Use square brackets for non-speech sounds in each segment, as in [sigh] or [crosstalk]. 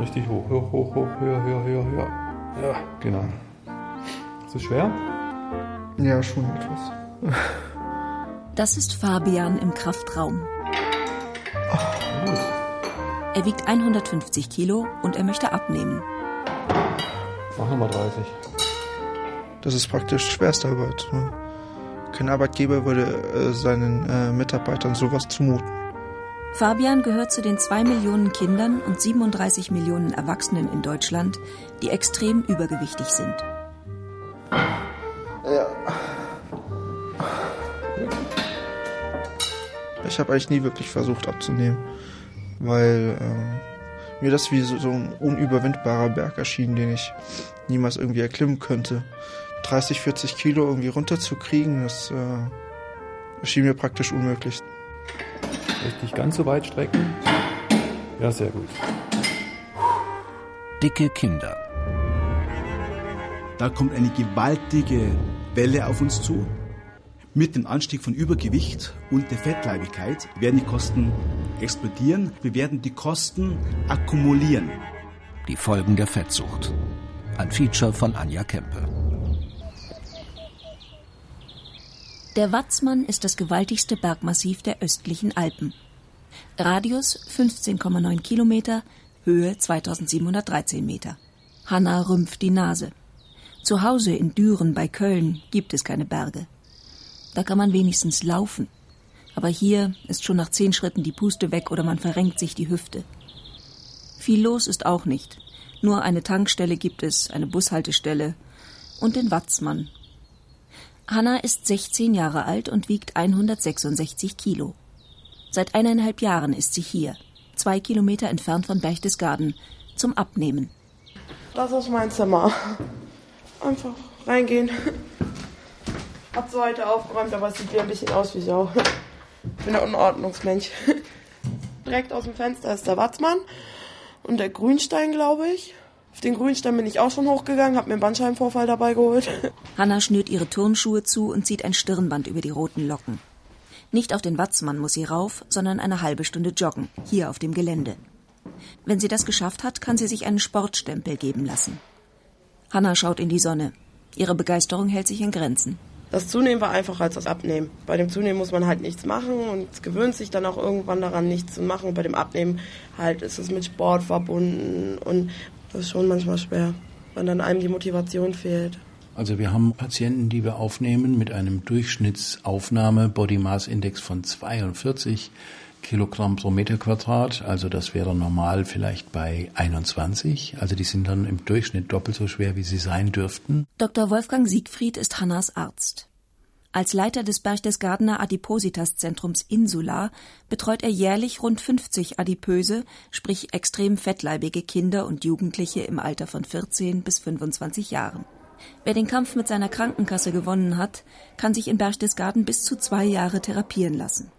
Richtig hoch, hoch, hoch, hoch, höher, höher, höher, höher. Ja, genau. Ist es schwer? Ja, schon etwas. Das ist Fabian im Kraftraum. Oh, er wiegt 150 Kilo und er möchte abnehmen. Mach nochmal 30. Das ist praktisch Schwerstarbeit. Ne? Kein Arbeitgeber würde äh, seinen äh, Mitarbeitern sowas zumuten. Fabian gehört zu den zwei Millionen Kindern und 37 Millionen Erwachsenen in Deutschland, die extrem übergewichtig sind. Ja. Ich habe eigentlich nie wirklich versucht abzunehmen, weil äh, mir das wie so, so ein unüberwindbarer Berg erschien, den ich niemals irgendwie erklimmen könnte. 30, 40 Kilo irgendwie runterzukriegen, das äh, schien mir praktisch unmöglich. Richtig ganz so weit strecken. Ja, sehr gut. Dicke Kinder. Da kommt eine gewaltige Welle auf uns zu. Mit dem Anstieg von Übergewicht und der Fettleibigkeit werden die Kosten explodieren. Wir werden die Kosten akkumulieren. Die Folgen der Fettsucht. Ein Feature von Anja Kempe. Der Watzmann ist das gewaltigste Bergmassiv der östlichen Alpen. Radius 15,9 Kilometer, Höhe 2713 Meter. Hanna rümpft die Nase. Zu Hause in Düren bei Köln gibt es keine Berge. Da kann man wenigstens laufen. Aber hier ist schon nach zehn Schritten die Puste weg oder man verrenkt sich die Hüfte. Viel los ist auch nicht. Nur eine Tankstelle gibt es, eine Bushaltestelle und den Watzmann, Hanna ist 16 Jahre alt und wiegt 166 Kilo. Seit eineinhalb Jahren ist sie hier, zwei Kilometer entfernt von Berchtesgaden, zum Abnehmen. Das ist mein Zimmer. Einfach reingehen. Hab so heute aufgeräumt, aber es sieht wieder ein bisschen aus wie Sau. Ich bin der Unordnungsmensch. Direkt aus dem Fenster ist der Watzmann und der Grünstein, glaube ich. Auf den Grünstein bin ich auch schon hochgegangen, habe mir einen Bandscheibenvorfall dabei geholt. [laughs] Hanna schnürt ihre Turnschuhe zu und zieht ein Stirnband über die roten Locken. Nicht auf den Watzmann muss sie rauf, sondern eine halbe Stunde joggen, hier auf dem Gelände. Wenn sie das geschafft hat, kann sie sich einen Sportstempel geben lassen. Hanna schaut in die Sonne. Ihre Begeisterung hält sich in Grenzen. Das Zunehmen war einfacher als das Abnehmen. Bei dem Zunehmen muss man halt nichts machen und gewöhnt sich dann auch irgendwann daran, nichts zu machen. bei dem Abnehmen halt ist es mit Sport verbunden und das ist schon manchmal schwer, wenn dann einem die Motivation fehlt. Also wir haben Patienten, die wir aufnehmen mit einem Durchschnittsaufnahme Body Mass Index von 42 Kilogramm pro Meter Quadrat. Also das wäre normal vielleicht bei 21. Also die sind dann im Durchschnitt doppelt so schwer, wie sie sein dürften. Dr. Wolfgang Siegfried ist Hannas Arzt. Als Leiter des Berchtesgadener Adipositas-Zentrums Insula betreut er jährlich rund 50 adipöse, sprich extrem fettleibige Kinder und Jugendliche im Alter von 14 bis 25 Jahren. Wer den Kampf mit seiner Krankenkasse gewonnen hat, kann sich in Berchtesgaden bis zu zwei Jahre therapieren lassen.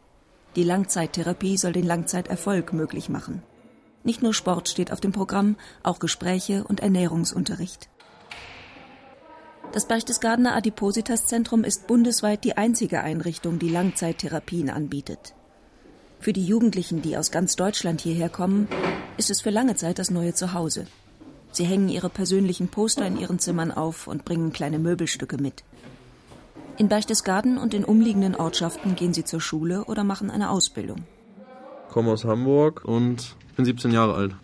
Die Langzeittherapie soll den Langzeiterfolg möglich machen. Nicht nur Sport steht auf dem Programm, auch Gespräche und Ernährungsunterricht. Das Berchtesgadener Adipositas-Zentrum ist bundesweit die einzige Einrichtung, die Langzeittherapien anbietet. Für die Jugendlichen, die aus ganz Deutschland hierher kommen, ist es für lange Zeit das neue Zuhause. Sie hängen ihre persönlichen Poster in ihren Zimmern auf und bringen kleine Möbelstücke mit. In Berchtesgaden und in umliegenden Ortschaften gehen sie zur Schule oder machen eine Ausbildung. Ich komme aus Hamburg und bin 17 Jahre alt.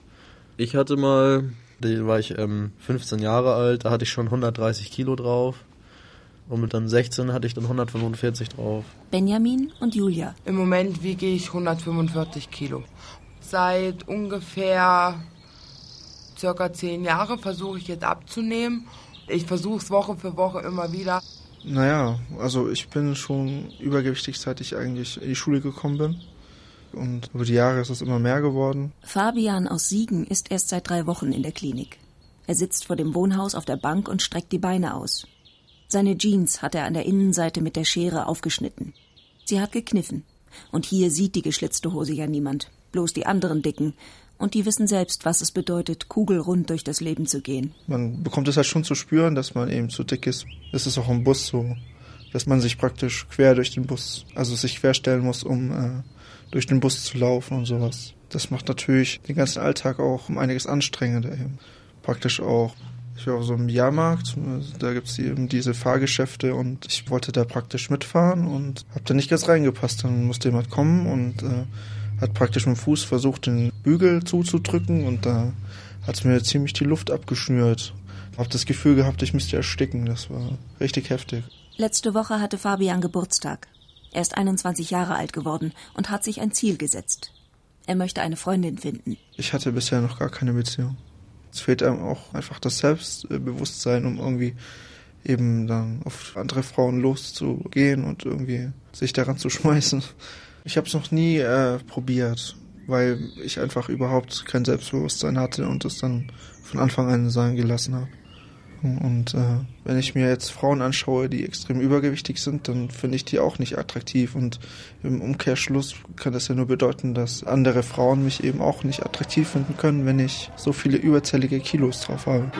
Ich hatte mal da war ich ähm, 15 Jahre alt, da hatte ich schon 130 Kilo drauf. Und mit dann 16 hatte ich dann 145 drauf. Benjamin und Julia. Im Moment wiege ich 145 Kilo. Seit ungefähr circa 10 Jahren versuche ich jetzt abzunehmen. Ich versuche es Woche für Woche immer wieder. Naja, also ich bin schon übergewichtig, seit ich eigentlich in die Schule gekommen bin und über die Jahre ist es immer mehr geworden. Fabian aus Siegen ist erst seit drei Wochen in der Klinik. Er sitzt vor dem Wohnhaus auf der Bank und streckt die Beine aus. Seine Jeans hat er an der Innenseite mit der Schere aufgeschnitten. Sie hat gekniffen. Und hier sieht die geschlitzte Hose ja niemand, bloß die anderen Dicken. Und die wissen selbst, was es bedeutet, kugelrund durch das Leben zu gehen. Man bekommt es halt schon zu spüren, dass man eben zu dick ist. Es ist auch im Bus so, dass man sich praktisch quer durch den Bus, also sich querstellen muss, um äh, durch den Bus zu laufen und sowas. Das macht natürlich den ganzen Alltag auch um einiges anstrengender. Eben. Praktisch auch ich war auf so einem Jahrmarkt, da gibt es eben diese Fahrgeschäfte und ich wollte da praktisch mitfahren und habe da nicht ganz reingepasst. Dann musste jemand kommen und äh, hat praktisch mit dem Fuß versucht, den Bügel zuzudrücken und da hat es mir ziemlich die Luft abgeschnürt. Hab das Gefühl gehabt, ich müsste ersticken. Das war richtig heftig. Letzte Woche hatte Fabian Geburtstag. Er ist 21 Jahre alt geworden und hat sich ein Ziel gesetzt. Er möchte eine Freundin finden. Ich hatte bisher noch gar keine Beziehung. Es fehlt einem auch einfach das Selbstbewusstsein, um irgendwie eben dann auf andere Frauen loszugehen und irgendwie sich daran zu [laughs] schmeißen. Ich habe es noch nie äh, probiert, weil ich einfach überhaupt kein Selbstbewusstsein hatte und es dann von Anfang an sein gelassen habe. Und äh, wenn ich mir jetzt Frauen anschaue, die extrem übergewichtig sind, dann finde ich die auch nicht attraktiv. Und im Umkehrschluss kann das ja nur bedeuten, dass andere Frauen mich eben auch nicht attraktiv finden können, wenn ich so viele überzählige Kilos drauf habe.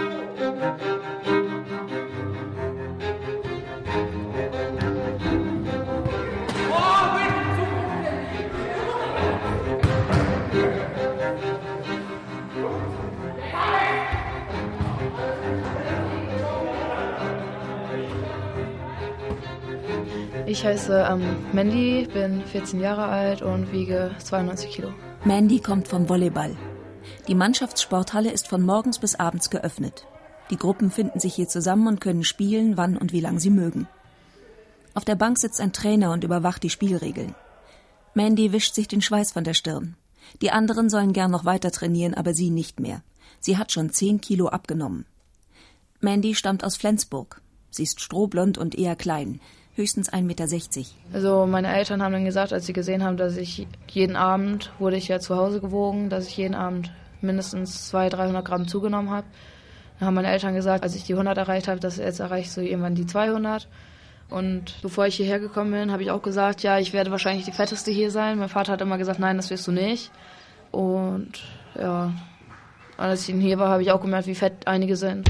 Ich heiße ähm, Mandy, bin 14 Jahre alt und wiege 92 Kilo. Mandy kommt vom Volleyball. Die Mannschaftssporthalle ist von morgens bis abends geöffnet. Die Gruppen finden sich hier zusammen und können spielen, wann und wie lang sie mögen. Auf der Bank sitzt ein Trainer und überwacht die Spielregeln. Mandy wischt sich den Schweiß von der Stirn. Die anderen sollen gern noch weiter trainieren, aber sie nicht mehr. Sie hat schon 10 Kilo abgenommen. Mandy stammt aus Flensburg. Sie ist strohblond und eher klein höchstens 1,60 Meter. Also meine Eltern haben dann gesagt, als sie gesehen haben, dass ich jeden Abend, wurde ich ja zu Hause gewogen, dass ich jeden Abend mindestens 200, 300 Gramm zugenommen habe. Dann haben meine Eltern gesagt, als ich die 100 erreicht habe, dass jetzt erreiche ich so irgendwann die 200. Und bevor ich hierher gekommen bin, habe ich auch gesagt, ja, ich werde wahrscheinlich die fetteste hier sein. Mein Vater hat immer gesagt, nein, das wirst du nicht. Und ja, als ich hier war, habe ich auch gemerkt, wie fett einige sind.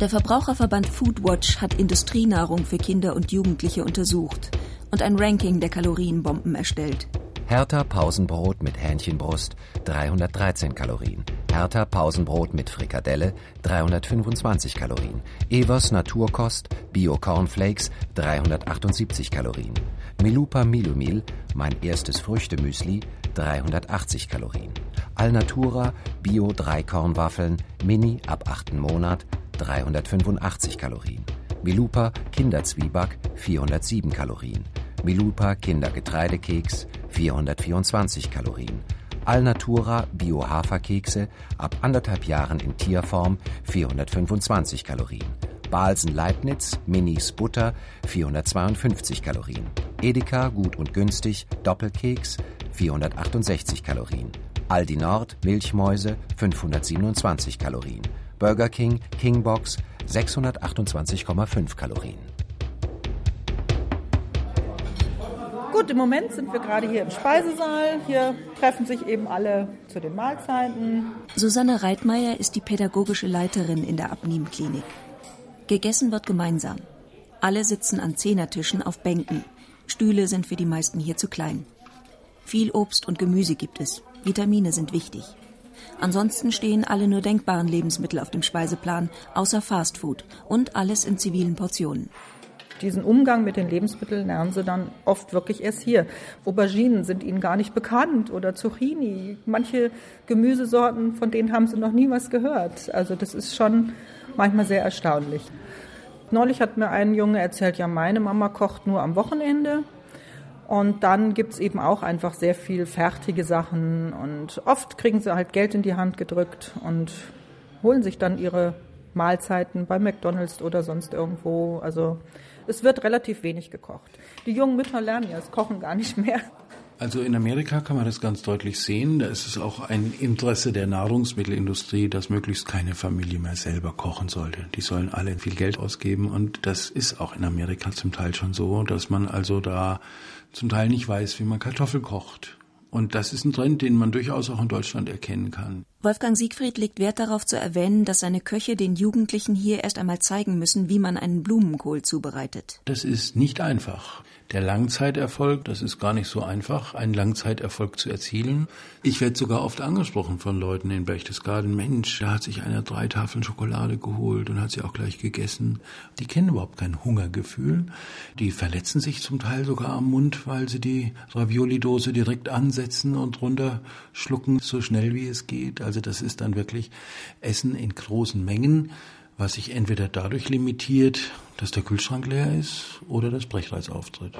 Der Verbraucherverband Foodwatch hat Industrienahrung für Kinder und Jugendliche untersucht und ein Ranking der Kalorienbomben erstellt. Hertha Pausenbrot mit Hähnchenbrust 313 Kalorien. Hertha Pausenbrot mit Frikadelle 325 Kalorien. Evers Naturkost Bio Cornflakes 378 Kalorien. Milupa Milumil, mein erstes Früchtemüsli 380 Kalorien. Alnatura Bio Dreikornwaffeln Mini ab 8. Monat 385 Kalorien. Milupa Kinderzwieback 407 Kalorien. Milupa Kindergetreidekeks 424 Kalorien. Alnatura Bio Haferkekse ab anderthalb Jahren in Tierform 425 Kalorien. Balsen Leibniz Minis Butter 452 Kalorien. Edeka Gut und Günstig Doppelkeks 468 Kalorien. Aldi Nord Milchmäuse 527 Kalorien. Burger King King Box 628,5 Kalorien. Gut, im Moment sind wir gerade hier im Speisesaal. Hier treffen sich eben alle zu den Mahlzeiten. Susanne Reitmeier ist die pädagogische Leiterin in der Abnehmklinik. Gegessen wird gemeinsam. Alle sitzen an Zehnertischen auf Bänken. Stühle sind für die meisten hier zu klein. Viel Obst und Gemüse gibt es. Vitamine sind wichtig. Ansonsten stehen alle nur denkbaren Lebensmittel auf dem Speiseplan, außer Fastfood und alles in zivilen Portionen. Diesen Umgang mit den Lebensmitteln lernen sie dann oft wirklich erst hier. Auberginen sind ihnen gar nicht bekannt oder Zucchini. Manche Gemüsesorten, von denen haben sie noch nie was gehört. Also das ist schon manchmal sehr erstaunlich. Neulich hat mir ein Junge erzählt, ja, meine Mama kocht nur am Wochenende. Und dann gibt's eben auch einfach sehr viel fertige Sachen und oft kriegen sie halt Geld in die Hand gedrückt und holen sich dann ihre Mahlzeiten bei McDonalds oder sonst irgendwo. Also es wird relativ wenig gekocht. Die jungen Mütter lernen ja das Kochen gar nicht mehr. Also in Amerika kann man das ganz deutlich sehen. Da ist es auch ein Interesse der Nahrungsmittelindustrie, dass möglichst keine Familie mehr selber kochen sollte. Die sollen alle viel Geld ausgeben und das ist auch in Amerika zum Teil schon so, dass man also da zum Teil nicht weiß, wie man Kartoffeln kocht. Und das ist ein Trend, den man durchaus auch in Deutschland erkennen kann. Wolfgang Siegfried legt Wert darauf zu erwähnen, dass seine Köche den Jugendlichen hier erst einmal zeigen müssen, wie man einen Blumenkohl zubereitet. Das ist nicht einfach. Der Langzeiterfolg, das ist gar nicht so einfach, einen Langzeiterfolg zu erzielen. Ich werde sogar oft angesprochen von Leuten in Berchtesgaden, Mensch, da hat sich einer drei Tafeln Schokolade geholt und hat sie auch gleich gegessen. Die kennen überhaupt kein Hungergefühl. Die verletzen sich zum Teil sogar am Mund, weil sie die Ravioli-Dose direkt ansetzen und runterschlucken, so schnell wie es geht. Also das ist dann wirklich Essen in großen Mengen was sich entweder dadurch limitiert, dass der Kühlschrank leer ist oder das Brechreiz auftritt.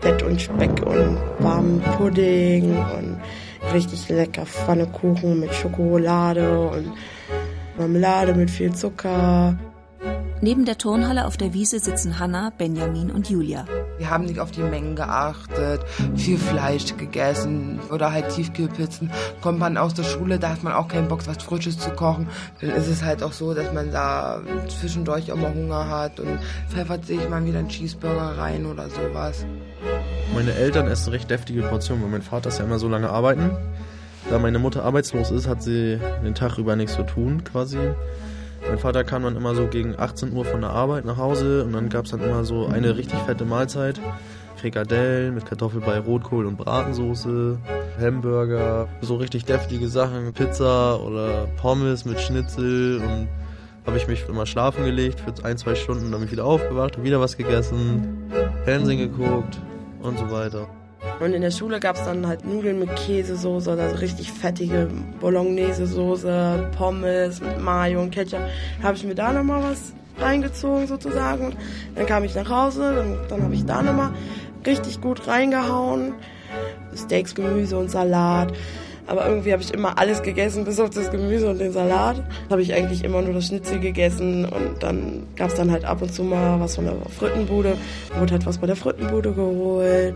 Fett und Speck und warmen Pudding und richtig lecker Pfannekuchen mit Schokolade und Marmelade mit viel Zucker. Neben der Turnhalle auf der Wiese sitzen Hanna, Benjamin und Julia. Wir haben nicht auf die Mengen geachtet, viel Fleisch gegessen oder halt Tiefkühlpizzen. Kommt man aus der Schule, da hat man auch keinen Bock, was Frisches zu kochen. Dann ist es halt auch so, dass man da zwischendurch auch mal Hunger hat und pfeffert sich mal wieder einen Cheeseburger rein oder sowas. Meine Eltern essen recht deftige Portionen, weil mein Vater ist ja immer so lange arbeiten. Da meine Mutter arbeitslos ist, hat sie den Tag über nichts zu tun quasi. Mein Vater kam dann immer so gegen 18 Uhr von der Arbeit nach Hause und dann gab es dann immer so eine richtig fette Mahlzeit. Frikadellen mit Kartoffelbrei, Rotkohl und Bratensoße, Hamburger, so richtig deftige Sachen, Pizza oder Pommes mit Schnitzel und habe ich mich immer schlafen gelegt für ein, zwei Stunden, dann mich wieder aufgewacht, wieder was gegessen, Fernsehen geguckt und so weiter. Und in der Schule gab es dann halt Nudeln mit Käsesoße oder so richtig fettige Bolognese-Soße, Pommes mit Mayo und Ketchup. Habe ich mir da nochmal was reingezogen sozusagen. Dann kam ich nach Hause, dann, dann habe ich da nochmal richtig gut reingehauen. Steaks, Gemüse und Salat. Aber irgendwie habe ich immer alles gegessen, bis auf das Gemüse und den Salat. Habe ich eigentlich immer nur das Schnitzel gegessen und dann gab es dann halt ab und zu mal was von der Frittenbude. Wurde halt was bei der Frittenbude geholt.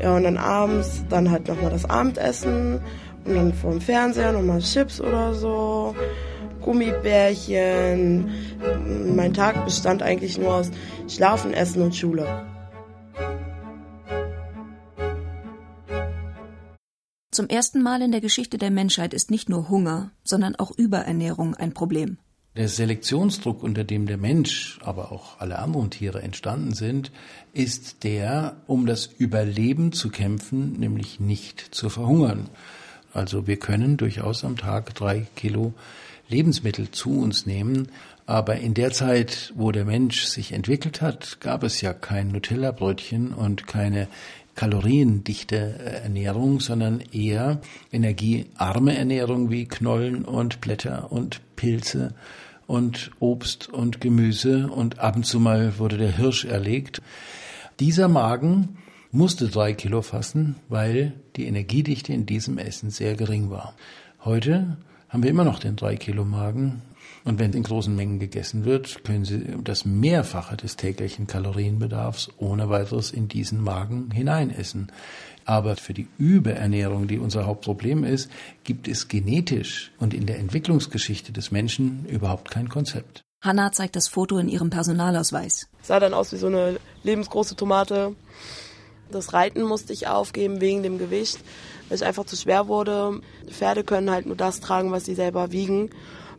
Ja, und dann abends dann halt nochmal das Abendessen und dann vorm Fernseher nochmal Chips oder so, Gummibärchen. Mein Tag bestand eigentlich nur aus Schlafen, Essen und Schule. Zum ersten Mal in der Geschichte der Menschheit ist nicht nur Hunger, sondern auch Überernährung ein Problem. Der Selektionsdruck, unter dem der Mensch, aber auch alle anderen Tiere entstanden sind, ist der, um das Überleben zu kämpfen, nämlich nicht zu verhungern. Also wir können durchaus am Tag drei Kilo Lebensmittel zu uns nehmen, aber in der Zeit, wo der Mensch sich entwickelt hat, gab es ja kein Nutella-Brötchen und keine kaloriendichte äh, Ernährung, sondern eher energiearme Ernährung wie Knollen und Blätter und Pilze und Obst und Gemüse und ab und zu mal wurde der Hirsch erlegt. Dieser Magen musste drei Kilo fassen, weil die Energiedichte in diesem Essen sehr gering war. Heute haben wir immer noch den drei Kilo Magen und wenn in großen Mengen gegessen wird, können Sie das Mehrfache des täglichen Kalorienbedarfs ohne weiteres in diesen Magen hineinessen. Aber für die Überernährung, die unser Hauptproblem ist, gibt es genetisch und in der Entwicklungsgeschichte des Menschen überhaupt kein Konzept. Hanna zeigt das Foto in ihrem Personalausweis. Sah dann aus wie so eine lebensgroße Tomate. Das Reiten musste ich aufgeben wegen dem Gewicht, weil es einfach zu schwer wurde. Pferde können halt nur das tragen, was sie selber wiegen.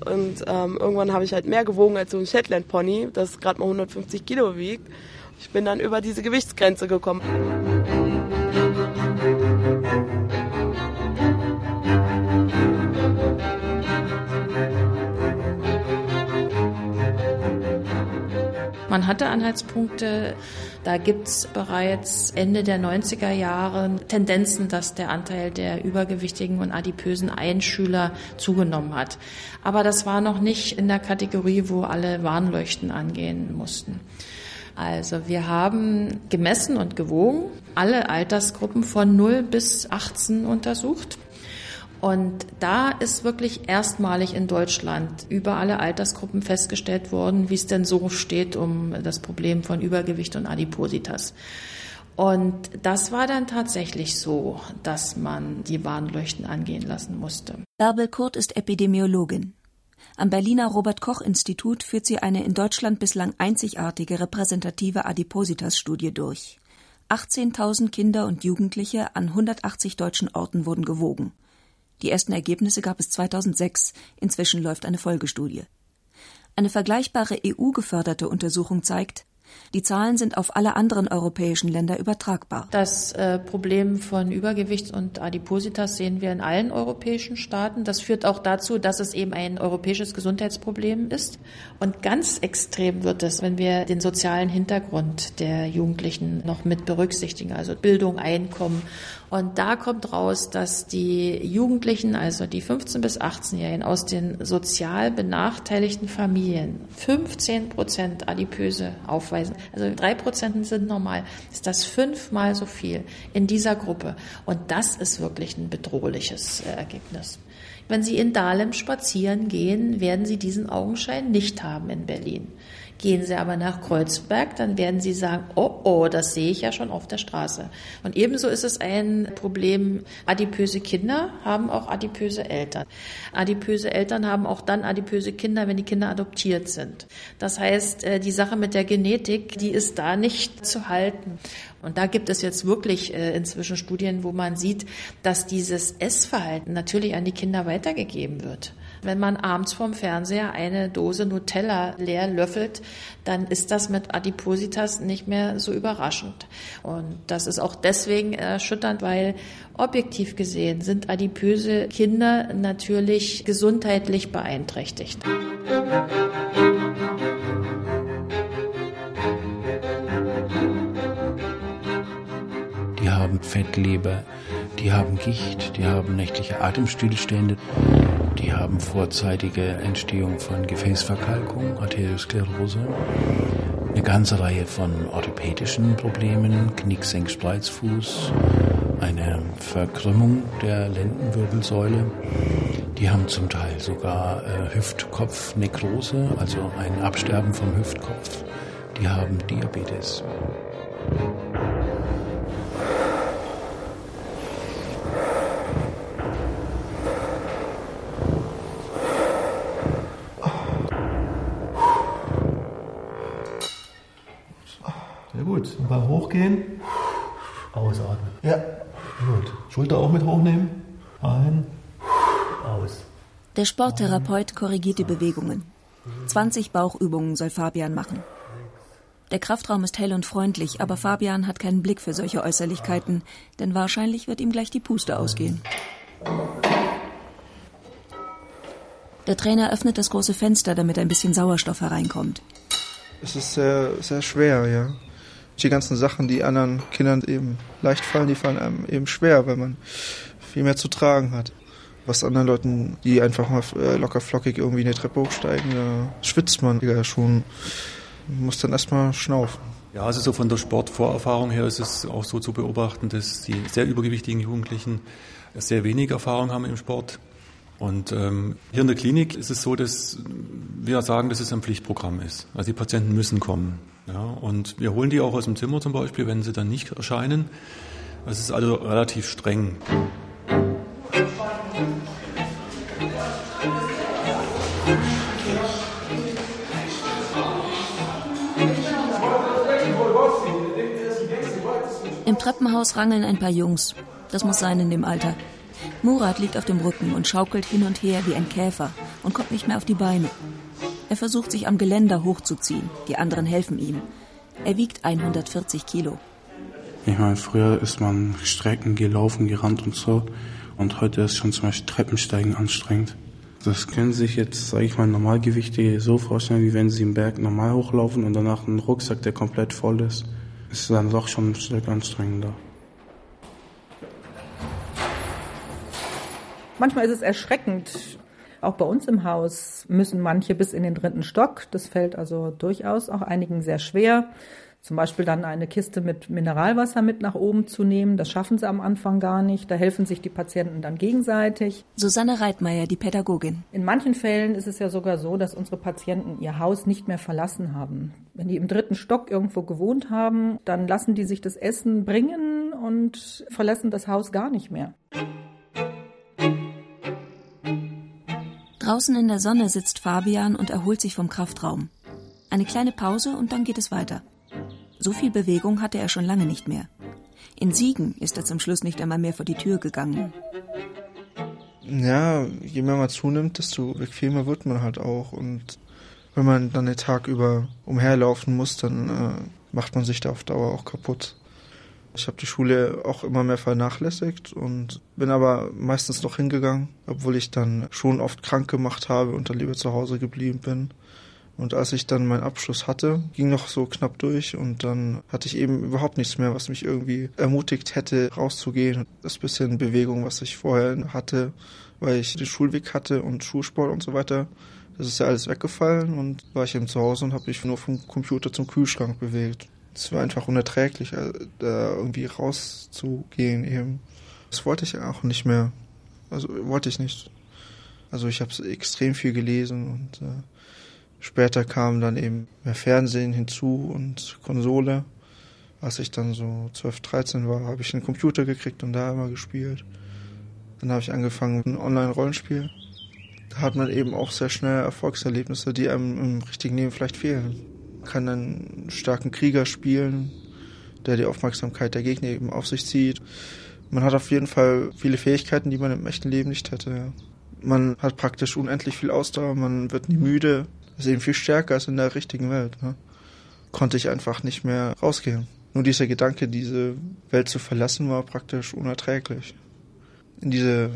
Und ähm, irgendwann habe ich halt mehr gewogen als so ein Shetland Pony, das gerade mal 150 Kilo wiegt. Ich bin dann über diese Gewichtsgrenze gekommen. Man hatte Anhaltspunkte, da gibt es bereits Ende der 90er Jahre Tendenzen, dass der Anteil der übergewichtigen und adipösen Einschüler zugenommen hat. Aber das war noch nicht in der Kategorie, wo alle Warnleuchten angehen mussten. Also wir haben gemessen und gewogen, alle Altersgruppen von 0 bis 18 untersucht. Und da ist wirklich erstmalig in Deutschland über alle Altersgruppen festgestellt worden, wie es denn so steht um das Problem von Übergewicht und Adipositas. Und das war dann tatsächlich so, dass man die Warnleuchten angehen lassen musste. Bärbel Kurt ist Epidemiologin. Am Berliner Robert Koch Institut führt sie eine in Deutschland bislang einzigartige repräsentative Adipositas-Studie durch. 18.000 Kinder und Jugendliche an 180 deutschen Orten wurden gewogen. Die ersten Ergebnisse gab es 2006. Inzwischen läuft eine Folgestudie. Eine vergleichbare EU-geförderte Untersuchung zeigt, die Zahlen sind auf alle anderen europäischen Länder übertragbar. Das äh, Problem von Übergewicht und Adipositas sehen wir in allen europäischen Staaten. Das führt auch dazu, dass es eben ein europäisches Gesundheitsproblem ist. Und ganz extrem wird es, wenn wir den sozialen Hintergrund der Jugendlichen noch mit berücksichtigen, also Bildung, Einkommen und da kommt raus, dass die Jugendlichen, also die 15 bis 18-Jährigen aus den sozial benachteiligten Familien 15 Prozent Adipöse aufweisen. Also drei Prozent sind normal. Ist das fünfmal so viel in dieser Gruppe. Und das ist wirklich ein bedrohliches äh, Ergebnis. Wenn Sie in Dahlem spazieren gehen, werden Sie diesen Augenschein nicht haben in Berlin. Gehen Sie aber nach Kreuzberg, dann werden Sie sagen, oh oh, das sehe ich ja schon auf der Straße. Und ebenso ist es ein Problem, adipöse Kinder haben auch adipöse Eltern. Adipöse Eltern haben auch dann adipöse Kinder, wenn die Kinder adoptiert sind. Das heißt, äh, die Sache mit der Genetik, die ist da nicht zu halten. Und da gibt es jetzt wirklich äh, inzwischen Studien, wo man sieht, dass dieses Essverhalten natürlich an die Kinder weitergegeben wird. Wenn man abends vorm Fernseher eine Dose Nutella leer löffelt, dann ist das mit Adipositas nicht mehr so überraschend. Und das ist auch deswegen erschütternd, weil objektiv gesehen sind adipöse Kinder natürlich gesundheitlich beeinträchtigt. Die haben Fettleber, die haben Gicht, die haben nächtliche Atemstillstände, die haben vorzeitige Entstehung von Gefäßverkalkung, Arteriosklerose, eine ganze Reihe von orthopädischen Problemen, Knicksenk, Spreizfuß, eine Verkrümmung der Lendenwirbelsäule. Die haben zum Teil sogar äh, Hüftkopfnekrose, also ein Absterben vom Hüftkopf. Die haben Diabetes. Gut, und beim Hochgehen ausatmen. Ja. Gut. Schulter auch mit hochnehmen. Ein, aus. Der Sporttherapeut korrigiert die Bewegungen. 20 Bauchübungen soll Fabian machen. Der Kraftraum ist hell und freundlich, aber Fabian hat keinen Blick für solche Äußerlichkeiten, denn wahrscheinlich wird ihm gleich die Puste ausgehen. Der Trainer öffnet das große Fenster, damit ein bisschen Sauerstoff hereinkommt. Es ist sehr, sehr schwer, ja die ganzen Sachen, die anderen Kindern eben leicht fallen, die fallen einem eben schwer, weil man viel mehr zu tragen hat. Was anderen Leuten, die einfach mal äh, locker flockig irgendwie eine Treppe hochsteigen, da schwitzt man ja schon. Muss dann erstmal schnaufen. Ja, also so von der Sportvorerfahrung her ist es auch so zu beobachten, dass die sehr übergewichtigen Jugendlichen sehr wenig Erfahrung haben im Sport. Und ähm, hier in der Klinik ist es so, dass wir sagen, dass es ein Pflichtprogramm ist. Also die Patienten müssen kommen. Ja, und wir holen die auch aus dem Zimmer zum Beispiel, wenn sie dann nicht erscheinen. Es ist also relativ streng. Im Treppenhaus rangeln ein paar Jungs. Das muss sein in dem Alter. Murat liegt auf dem Rücken und schaukelt hin und her wie ein Käfer und kommt nicht mehr auf die Beine. Er versucht sich am Geländer hochzuziehen. Die anderen helfen ihm. Er wiegt 140 Kilo. Ich meine, früher ist man Strecken gelaufen, gerannt und so. Und heute ist schon zum Beispiel Treppensteigen anstrengend. Das können sich jetzt, sage ich mal, Normalgewichtige so vorstellen, wie wenn sie im Berg normal hochlaufen und danach einen Rucksack, der komplett voll ist. Ist dann doch schon ein Stück anstrengender. Manchmal ist es erschreckend, auch bei uns im Haus müssen manche bis in den dritten Stock. Das fällt also durchaus auch einigen sehr schwer. Zum Beispiel dann eine Kiste mit Mineralwasser mit nach oben zu nehmen. Das schaffen sie am Anfang gar nicht. Da helfen sich die Patienten dann gegenseitig. Susanne Reitmeier, die Pädagogin. In manchen Fällen ist es ja sogar so, dass unsere Patienten ihr Haus nicht mehr verlassen haben. Wenn die im dritten Stock irgendwo gewohnt haben, dann lassen die sich das Essen bringen und verlassen das Haus gar nicht mehr. Draußen in der Sonne sitzt Fabian und erholt sich vom Kraftraum. Eine kleine Pause und dann geht es weiter. So viel Bewegung hatte er schon lange nicht mehr. In Siegen ist er zum Schluss nicht einmal mehr vor die Tür gegangen. Ja, je mehr man zunimmt, desto bequemer wird man halt auch. Und wenn man dann den Tag über umherlaufen muss, dann äh, macht man sich da auf Dauer auch kaputt. Ich habe die Schule auch immer mehr vernachlässigt und bin aber meistens noch hingegangen, obwohl ich dann schon oft krank gemacht habe und dann lieber zu Hause geblieben bin. Und als ich dann meinen Abschluss hatte, ging noch so knapp durch und dann hatte ich eben überhaupt nichts mehr, was mich irgendwie ermutigt hätte, rauszugehen. Das bisschen Bewegung, was ich vorher hatte, weil ich den Schulweg hatte und Schulsport und so weiter, das ist ja alles weggefallen und war ich eben zu Hause und habe mich nur vom Computer zum Kühlschrank bewegt. Es war einfach unerträglich, äh, da irgendwie rauszugehen eben. Das wollte ich auch nicht mehr. Also wollte ich nicht. Also ich habe extrem viel gelesen und äh, später kam dann eben mehr Fernsehen hinzu und Konsole. Als ich dann so 12, 13 war, habe ich einen Computer gekriegt und da immer gespielt. Dann habe ich angefangen mit einem Online-Rollenspiel. Da hat man eben auch sehr schnell Erfolgserlebnisse, die einem im richtigen Leben vielleicht fehlen kann einen starken Krieger spielen, der die Aufmerksamkeit der Gegner eben auf sich zieht. Man hat auf jeden Fall viele Fähigkeiten, die man im echten Leben nicht hätte. Man hat praktisch unendlich viel Ausdauer, man wird nie müde. Das ist eben viel stärker als in der richtigen Welt. Ne? Konnte ich einfach nicht mehr rausgehen. Nur dieser Gedanke, diese Welt zu verlassen, war praktisch unerträglich. In diese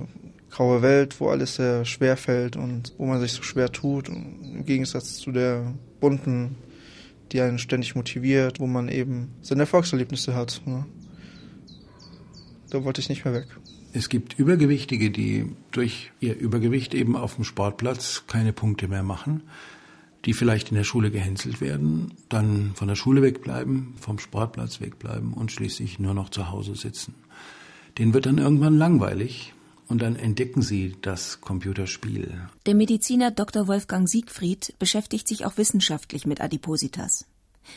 graue Welt, wo alles sehr schwer fällt und wo man sich so schwer tut, im Gegensatz zu der bunten die einen ständig motiviert, wo man eben seine Erfolgserlebnisse hat. Ne? Da wollte ich nicht mehr weg. Es gibt Übergewichtige, die durch ihr Übergewicht eben auf dem Sportplatz keine Punkte mehr machen, die vielleicht in der Schule gehänselt werden, dann von der Schule wegbleiben, vom Sportplatz wegbleiben und schließlich nur noch zu Hause sitzen. Den wird dann irgendwann langweilig und dann entdecken sie das Computerspiel. Der Mediziner Dr. Wolfgang Siegfried beschäftigt sich auch wissenschaftlich mit Adipositas.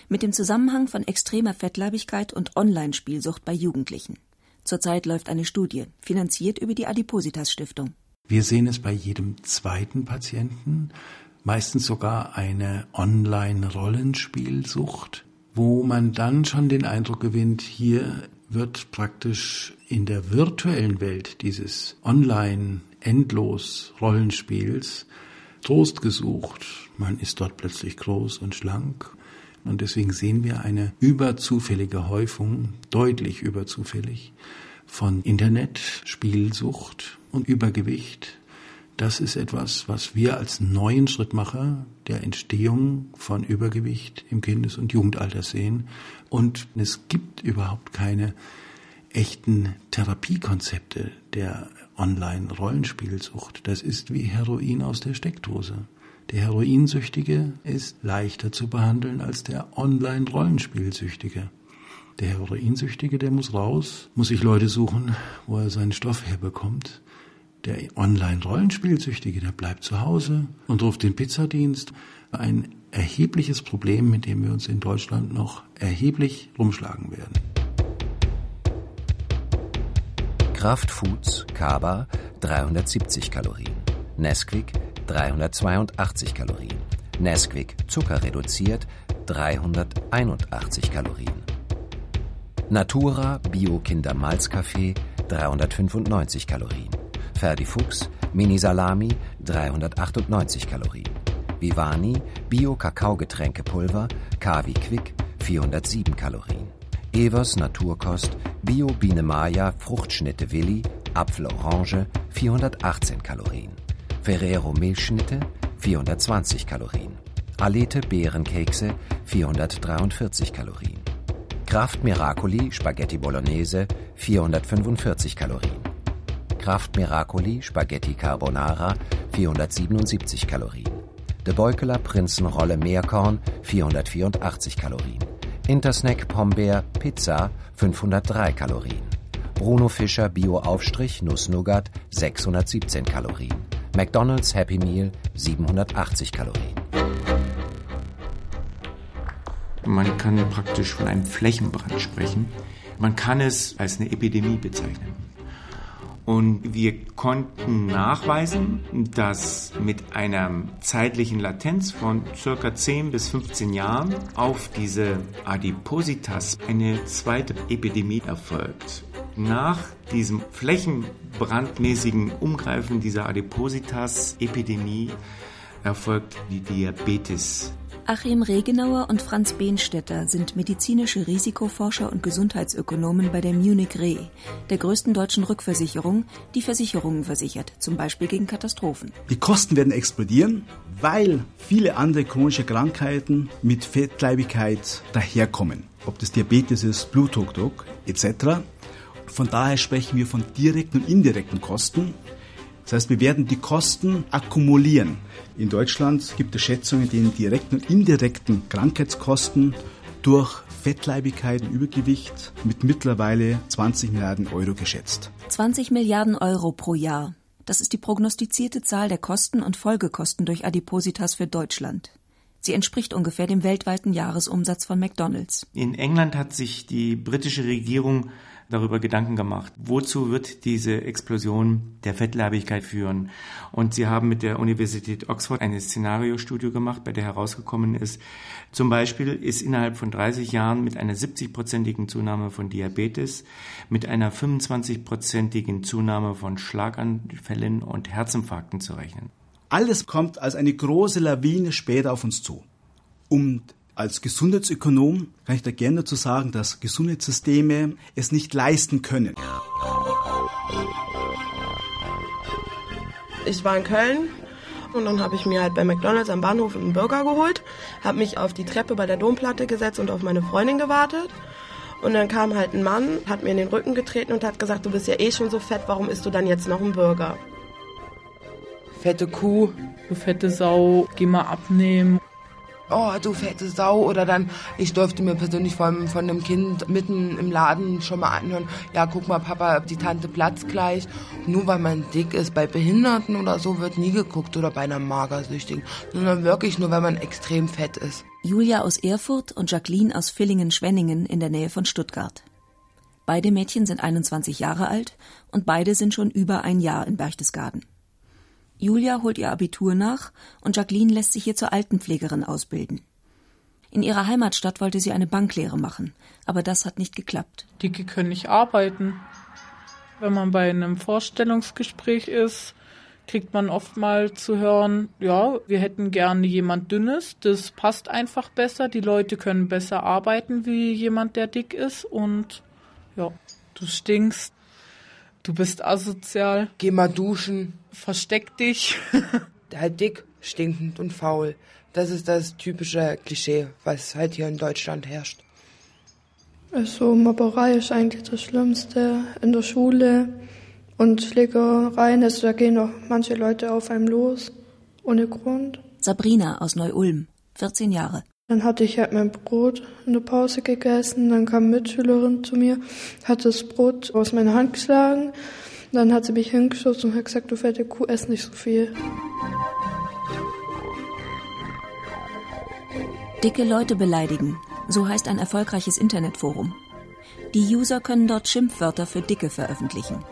Mit dem Zusammenhang von extremer Fettleibigkeit und Online-Spielsucht bei Jugendlichen. Zurzeit läuft eine Studie, finanziert über die Adipositas Stiftung. Wir sehen es bei jedem zweiten Patienten, meistens sogar eine Online-Rollenspielsucht, wo man dann schon den Eindruck gewinnt, hier wird praktisch in der virtuellen Welt dieses online endlos Rollenspiels Trost gesucht. Man ist dort plötzlich groß und schlank. Und deswegen sehen wir eine überzufällige Häufung, deutlich überzufällig, von Internetspielsucht und Übergewicht. Das ist etwas, was wir als neuen Schrittmacher der Entstehung von Übergewicht im Kindes- und Jugendalter sehen. Und es gibt überhaupt keine echten Therapiekonzepte der Online-Rollenspielsucht. Das ist wie Heroin aus der Steckdose. Der Heroinsüchtige ist leichter zu behandeln als der Online-Rollenspielsüchtige. Der Heroinsüchtige, der muss raus, muss sich Leute suchen, wo er seinen Stoff herbekommt. Der Online-Rollenspielsüchtige, der bleibt zu Hause und ruft den Pizzadienst. Ein erhebliches Problem, mit dem wir uns in Deutschland noch erheblich rumschlagen werden. Kraftfoods Kaba 370 Kalorien, Nesquik 382 Kalorien, Nesquik Zucker reduziert 381 Kalorien. Natura Bio Kindermalzkaffee 395 Kalorien. Ferdi Fuchs Mini Salami 398 Kalorien. Vivani Bio Kakaogetränkepulver Kavi Quick 407 Kalorien. Evers Naturkost Bio Biene Maya Fruchtschnitte Willi Apfel-Orange 418 Kalorien. Ferrero Milchschnitte 420 Kalorien. Alete Beerenkekse 443 Kalorien. Kraft Miracoli Spaghetti Bolognese 445 Kalorien. Kraft Miracoli Spaghetti Carbonara 477 Kalorien. De Beukeler Prinzenrolle Meerkorn 484 Kalorien. Intersnack Pombeer Pizza 503 Kalorien. Bruno Fischer Bio Aufstrich Nuss Nougat 617 Kalorien. McDonald's Happy Meal 780 Kalorien. Man kann praktisch von einem Flächenbrand sprechen. Man kann es als eine Epidemie bezeichnen. Und wir konnten nachweisen, dass mit einer zeitlichen Latenz von circa 10 bis 15 Jahren auf diese Adipositas eine zweite Epidemie erfolgt. Nach diesem flächenbrandmäßigen Umgreifen dieser Adipositas-Epidemie erfolgt die Diabetes Achim Regenauer und Franz Behnstetter sind medizinische Risikoforscher und Gesundheitsökonomen bei der Munich Re, der größten deutschen Rückversicherung, die Versicherungen versichert, zum Beispiel gegen Katastrophen. Die Kosten werden explodieren, weil viele andere chronische Krankheiten mit Fettleibigkeit daherkommen. Ob das Diabetes ist, Bluthochdruck etc. Von daher sprechen wir von direkten und indirekten Kosten. Das heißt, wir werden die Kosten akkumulieren. In Deutschland gibt es Schätzungen, die den direkten und indirekten Krankheitskosten durch Fettleibigkeit und Übergewicht mit mittlerweile 20 Milliarden Euro geschätzt. 20 Milliarden Euro pro Jahr. Das ist die prognostizierte Zahl der Kosten und Folgekosten durch Adipositas für Deutschland. Sie entspricht ungefähr dem weltweiten Jahresumsatz von McDonald's. In England hat sich die britische Regierung darüber Gedanken gemacht, wozu wird diese Explosion der Fettleibigkeit führen. Und sie haben mit der Universität Oxford eine Szenariostudie gemacht, bei der herausgekommen ist, zum Beispiel ist innerhalb von 30 Jahren mit einer 70-prozentigen Zunahme von Diabetes, mit einer 25-prozentigen Zunahme von Schlaganfällen und Herzinfarkten zu rechnen. Alles kommt als eine große Lawine später auf uns zu. Um als Gesundheitsökonom kann ich da gerne dazu sagen, dass Gesundheitssysteme es nicht leisten können. Ich war in Köln und dann habe ich mir halt bei McDonald's am Bahnhof einen Burger geholt, habe mich auf die Treppe bei der Domplatte gesetzt und auf meine Freundin gewartet. Und dann kam halt ein Mann, hat mir in den Rücken getreten und hat gesagt, du bist ja eh schon so fett, warum isst du dann jetzt noch einen Burger? Fette Kuh. Du fette Sau, geh mal abnehmen oh, du fette Sau. Oder dann, ich durfte mir persönlich von, von einem Kind mitten im Laden schon mal anhören, ja, guck mal, Papa, die Tante platzt gleich. Nur weil man dick ist, bei Behinderten oder so wird nie geguckt oder bei einer Magersüchtigen, sondern wirklich nur, wenn man extrem fett ist. Julia aus Erfurt und Jacqueline aus Villingen-Schwenningen in der Nähe von Stuttgart. Beide Mädchen sind 21 Jahre alt und beide sind schon über ein Jahr in Berchtesgaden. Julia holt ihr Abitur nach und Jacqueline lässt sich hier zur Altenpflegerin ausbilden. In ihrer Heimatstadt wollte sie eine Banklehre machen, aber das hat nicht geklappt. Dicke können nicht arbeiten. Wenn man bei einem Vorstellungsgespräch ist, kriegt man oft mal zu hören, ja, wir hätten gerne jemand Dünnes, das passt einfach besser, die Leute können besser arbeiten wie jemand, der dick ist und ja, du stinkst, Du bist asozial. Geh mal duschen. Versteck dich. [laughs] halt dick, stinkend und faul. Das ist das typische Klischee, was halt hier in Deutschland herrscht. Also Mobberei ist eigentlich das Schlimmste in der Schule und Schlägereien, also da gehen auch manche Leute auf einem los, ohne Grund. Sabrina aus Neu-Ulm, 14 Jahre. Dann hatte ich halt mein Brot in der Pause gegessen. Dann kam eine Mitschülerin zu mir, hat das Brot aus meiner Hand geschlagen. Dann hat sie mich hingeschossen und hat gesagt, du fette Kuh, ess nicht so viel. Dicke Leute beleidigen. So heißt ein erfolgreiches Internetforum. Die User können dort Schimpfwörter für Dicke veröffentlichen.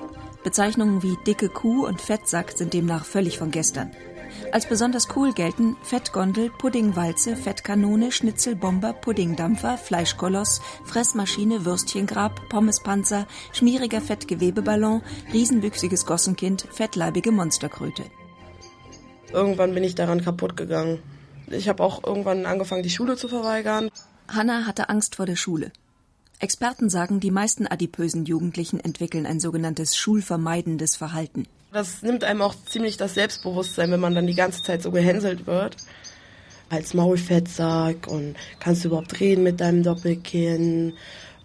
Bezeichnungen wie dicke Kuh und Fettsack sind demnach völlig von gestern. Als besonders cool gelten Fettgondel, Puddingwalze, Fettkanone, Schnitzelbomber, Puddingdampfer, Fleischkoloss, Fressmaschine, Würstchengrab, Pommespanzer, schmieriger Fettgewebeballon, riesenwüchsiges Gossenkind, fettleibige Monsterkröte. Irgendwann bin ich daran kaputt gegangen. Ich habe auch irgendwann angefangen, die Schule zu verweigern. Hanna hatte Angst vor der Schule. Experten sagen, die meisten adipösen Jugendlichen entwickeln ein sogenanntes schulvermeidendes Verhalten. Das nimmt einem auch ziemlich das Selbstbewusstsein, wenn man dann die ganze Zeit so gehänselt wird. Als Maulfettsack und kannst du überhaupt reden mit deinem Doppelkinn.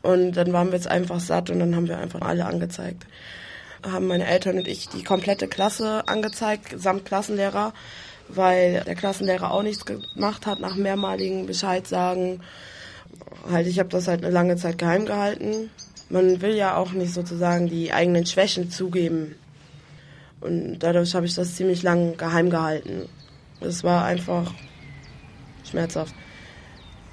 Und dann waren wir jetzt einfach satt und dann haben wir einfach alle angezeigt. Haben meine Eltern und ich die komplette Klasse angezeigt, samt Klassenlehrer, weil der Klassenlehrer auch nichts gemacht hat nach mehrmaligen Bescheid sagen. Halt, ich habe das halt eine lange Zeit geheim gehalten. Man will ja auch nicht sozusagen die eigenen Schwächen zugeben. Und dadurch habe ich das ziemlich lang geheim gehalten. Es war einfach schmerzhaft.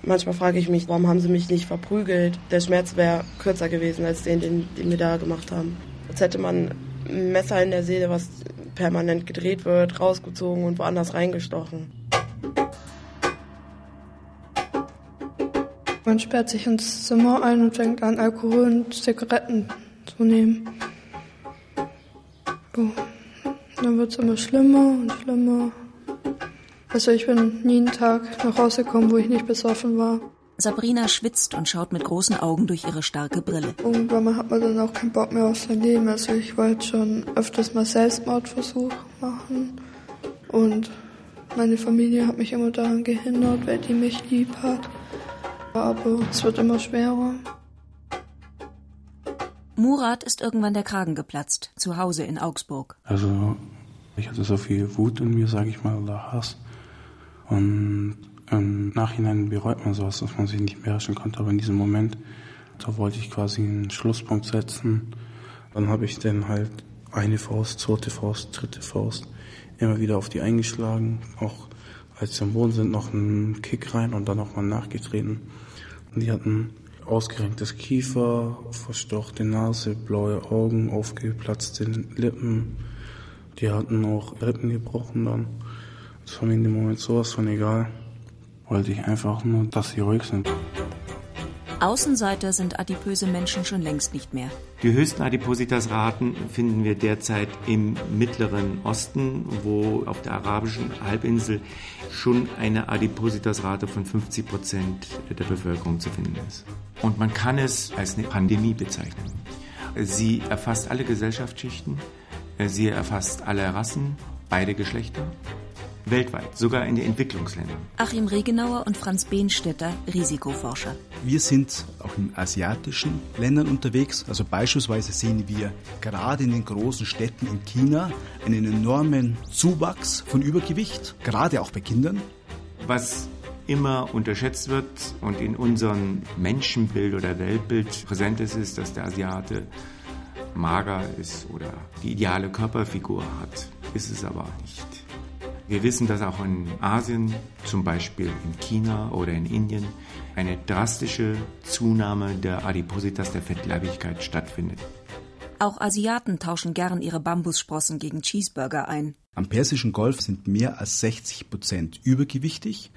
Manchmal frage ich mich, warum haben sie mich nicht verprügelt? Der Schmerz wäre kürzer gewesen als den, den, den wir da gemacht haben. Jetzt hätte man ein Messer in der Seele, was permanent gedreht wird, rausgezogen und woanders reingestochen. Man sperrt sich ins Zimmer ein und fängt an, Alkohol und Zigaretten zu nehmen. Dann wird es immer schlimmer und schlimmer. Also ich bin nie einen Tag nach Hause gekommen, wo ich nicht besoffen war. Sabrina schwitzt und schaut mit großen Augen durch ihre starke Brille. Irgendwann hat man dann auch keinen Bock mehr auf sein Leben. Also ich wollte schon öfters mal Selbstmordversuch machen. Und meine Familie hat mich immer daran gehindert, weil die mich lieb hat. Aber es wird immer schwerer. Murat ist irgendwann der Kragen geplatzt, zu Hause in Augsburg. Also ich hatte so viel Wut in mir, sage ich mal, oder Hass. Und im Nachhinein bereut man sowas, dass man sich nicht beherrschen konnte. Aber in diesem Moment, da wollte ich quasi einen Schlusspunkt setzen. Dann habe ich dann halt eine Faust, zweite Faust, dritte Faust immer wieder auf die eingeschlagen. Auch als sie am Boden sind, noch einen Kick rein und dann nochmal nachgetreten. Und die hatten ausgerenktes Kiefer, verstochte Nase, blaue Augen, aufgeplatzte Lippen. Die hatten auch Rippen gebrochen dann. Das war mir in dem Moment sowas von egal. Wollte ich einfach nur, dass sie ruhig sind. Außenseiter sind adipöse Menschen schon längst nicht mehr. Die höchsten Adipositas-Raten finden wir derzeit im Mittleren Osten, wo auf der arabischen Halbinsel schon eine Adipositas-Rate von 50 Prozent der Bevölkerung zu finden ist. Und man kann es als eine Pandemie bezeichnen. Sie erfasst alle Gesellschaftsschichten, sie erfasst alle Rassen, beide Geschlechter weltweit, sogar in den Entwicklungsländern. Achim Regenauer und Franz Behnstetter, Risikoforscher. Wir sind auch in asiatischen Ländern unterwegs. Also beispielsweise sehen wir gerade in den großen Städten in China einen enormen Zuwachs von Übergewicht, gerade auch bei Kindern. Was immer unterschätzt wird und in unserem Menschenbild oder Weltbild präsent ist, ist, dass der Asiate mager ist oder die ideale Körperfigur hat. Ist es aber nicht. Wir wissen, dass auch in Asien, zum Beispiel in China oder in Indien, eine drastische Zunahme der Adipositas, der Fettleibigkeit stattfindet. Auch Asiaten tauschen gern ihre Bambussprossen gegen Cheeseburger ein. Am Persischen Golf sind mehr als 60 Prozent übergewichtig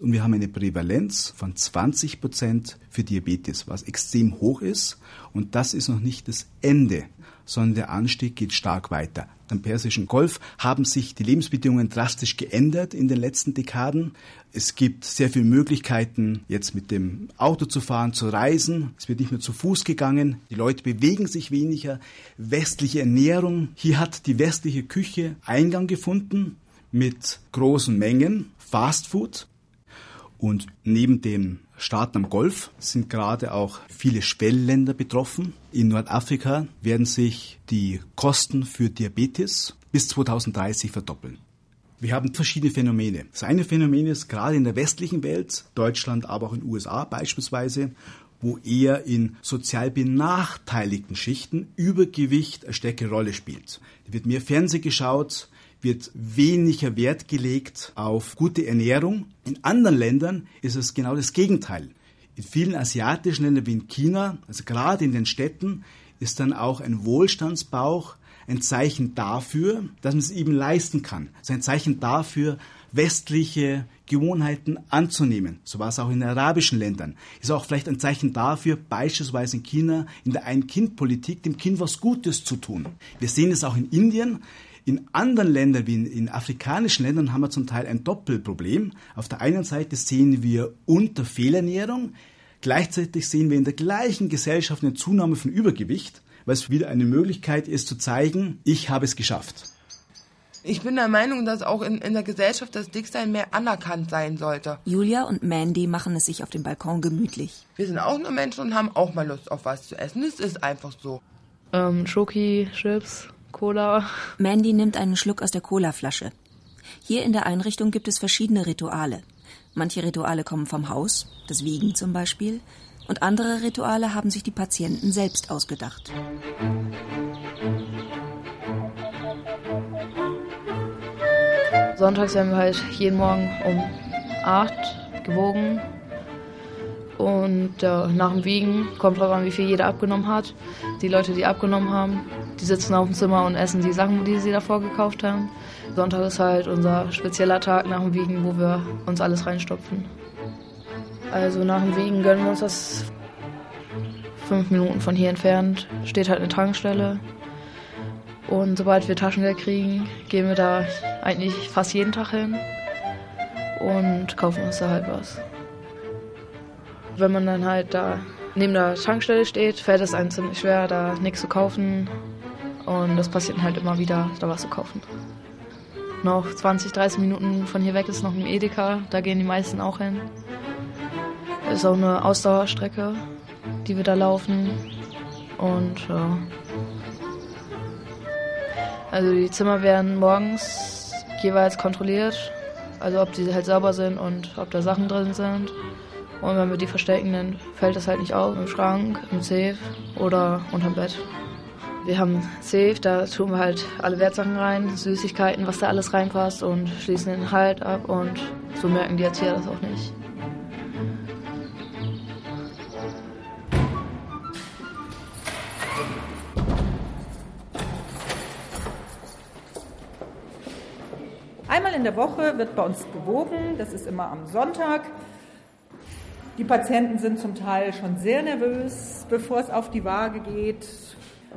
und wir haben eine Prävalenz von 20 Prozent für Diabetes, was extrem hoch ist. Und das ist noch nicht das Ende, sondern der Anstieg geht stark weiter. Am Persischen Golf haben sich die Lebensbedingungen drastisch geändert in den letzten Dekaden. Es gibt sehr viele Möglichkeiten, jetzt mit dem Auto zu fahren, zu reisen. Es wird nicht mehr zu Fuß gegangen. Die Leute bewegen sich weniger. Westliche Ernährung. Hier hat die westliche Küche Eingang gefunden mit großen Mengen Fastfood. Und neben den Staaten am Golf sind gerade auch viele Schwellenländer betroffen. In Nordafrika werden sich die Kosten für Diabetes bis 2030 verdoppeln. Wir haben verschiedene Phänomene. Das eine Phänomen ist gerade in der westlichen Welt, Deutschland, aber auch in den USA beispielsweise, wo eher in sozial benachteiligten Schichten Übergewicht eine stärkere Rolle spielt. Da wird mehr Fernseh geschaut, wird weniger Wert gelegt auf gute Ernährung. In anderen Ländern ist es genau das Gegenteil. In vielen asiatischen Ländern wie in China, also gerade in den Städten, ist dann auch ein Wohlstandsbauch ein Zeichen dafür, dass man es eben leisten kann. Es ist ein Zeichen dafür, westliche Gewohnheiten anzunehmen. So war es auch in arabischen Ländern. Ist auch vielleicht ein Zeichen dafür, beispielsweise in China in der Ein-Kind-Politik dem Kind was Gutes zu tun. Wir sehen es auch in Indien. In anderen Ländern, wie in, in, afrikanischen Ländern, haben wir zum Teil ein Doppelproblem. Auf der einen Seite sehen wir Unterfehlernährung, gleichzeitig sehen wir in der gleichen Gesellschaft eine Zunahme von Übergewicht, weil es wieder eine Möglichkeit ist zu zeigen, ich habe es geschafft. Ich bin der Meinung, dass auch in, in der Gesellschaft das Dicksein mehr anerkannt sein sollte. Julia und Mandy machen es sich auf dem Balkon gemütlich. Wir sind auch nur Menschen und haben auch mal Lust auf was zu essen. Es ist einfach so. Ähm, Schoki, Chips, Cola. Mandy nimmt einen Schluck aus der Colaflasche. Hier in der Einrichtung gibt es verschiedene Rituale. Manche Rituale kommen vom Haus, das Wiegen zum Beispiel, und andere Rituale haben sich die Patienten selbst ausgedacht. Sonntags werden wir halt jeden Morgen um 8 gewogen Und äh, nach dem Wiegen kommt drauf an, wie viel jeder abgenommen hat. Die Leute, die abgenommen haben, die sitzen auf dem Zimmer und essen die Sachen, die sie davor gekauft haben. Sonntag ist halt unser spezieller Tag nach dem Wiegen, wo wir uns alles reinstopfen. Also nach dem Wiegen gönnen wir uns das fünf Minuten von hier entfernt. Steht halt eine Tankstelle. Und sobald wir Taschengeld kriegen, gehen wir da eigentlich fast jeden Tag hin und kaufen uns da halt was. Wenn man dann halt da neben der Tankstelle steht, fällt es einem ziemlich schwer, da nichts zu kaufen. Und das passiert halt immer wieder, da was zu kaufen. Noch 20, 30 Minuten von hier weg ist noch ein Edeka, da gehen die meisten auch hin. Ist auch eine Ausdauerstrecke, die wir da laufen. Und ja. Also die Zimmer werden morgens jeweils kontrolliert, also ob die halt sauber sind und ob da Sachen drin sind. Und wenn wir die verstecken, dann fällt das halt nicht auf im Schrank, im Safe oder unterm Bett. Wir haben Safe, da tun wir halt alle Wertsachen rein, Süßigkeiten, was da alles reinpasst und schließen den Halt ab und so merken die Erzieher das auch nicht. Einmal in der Woche wird bei uns gewogen, das ist immer am Sonntag. Die Patienten sind zum Teil schon sehr nervös, bevor es auf die Waage geht.